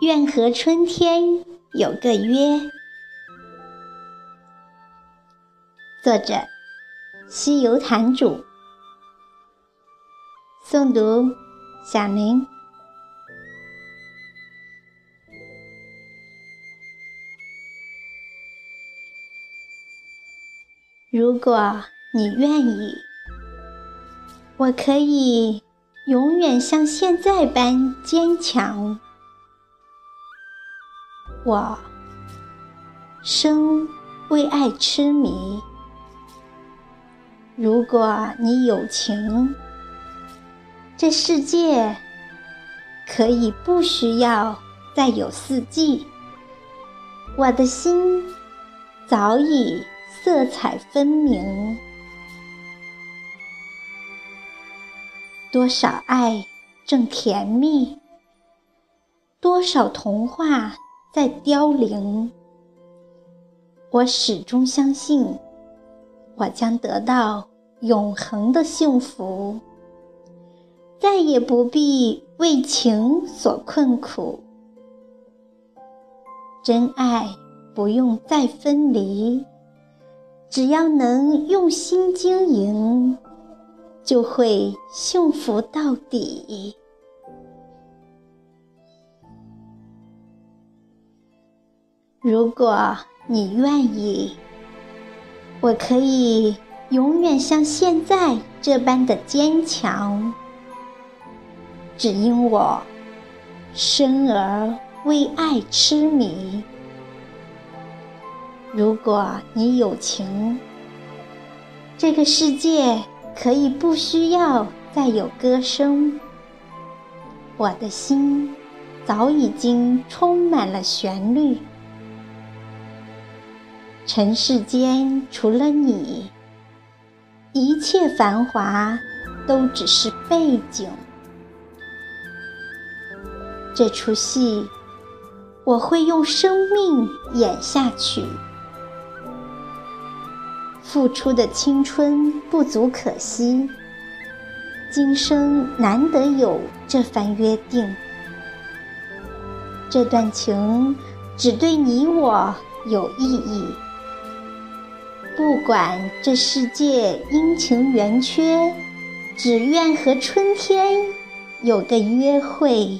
愿和春天有个约。作者：西游坛主。诵读：小宁。如果你愿意，我可以永远像现在般坚强。我生为爱痴迷。如果你有情，这世界可以不需要再有四季。我的心早已色彩分明。多少爱正甜蜜，多少童话。在凋零，我始终相信，我将得到永恒的幸福，再也不必为情所困苦。真爱不用再分离，只要能用心经营，就会幸福到底。如果你愿意，我可以永远像现在这般的坚强，只因我生而为爱痴迷。如果你有情，这个世界可以不需要再有歌声，我的心早已经充满了旋律。尘世间除了你，一切繁华都只是背景。这出戏我会用生命演下去。付出的青春不足可惜，今生难得有这番约定。这段情只对你我有意义。不管这世界阴晴圆缺，只愿和春天有个约会。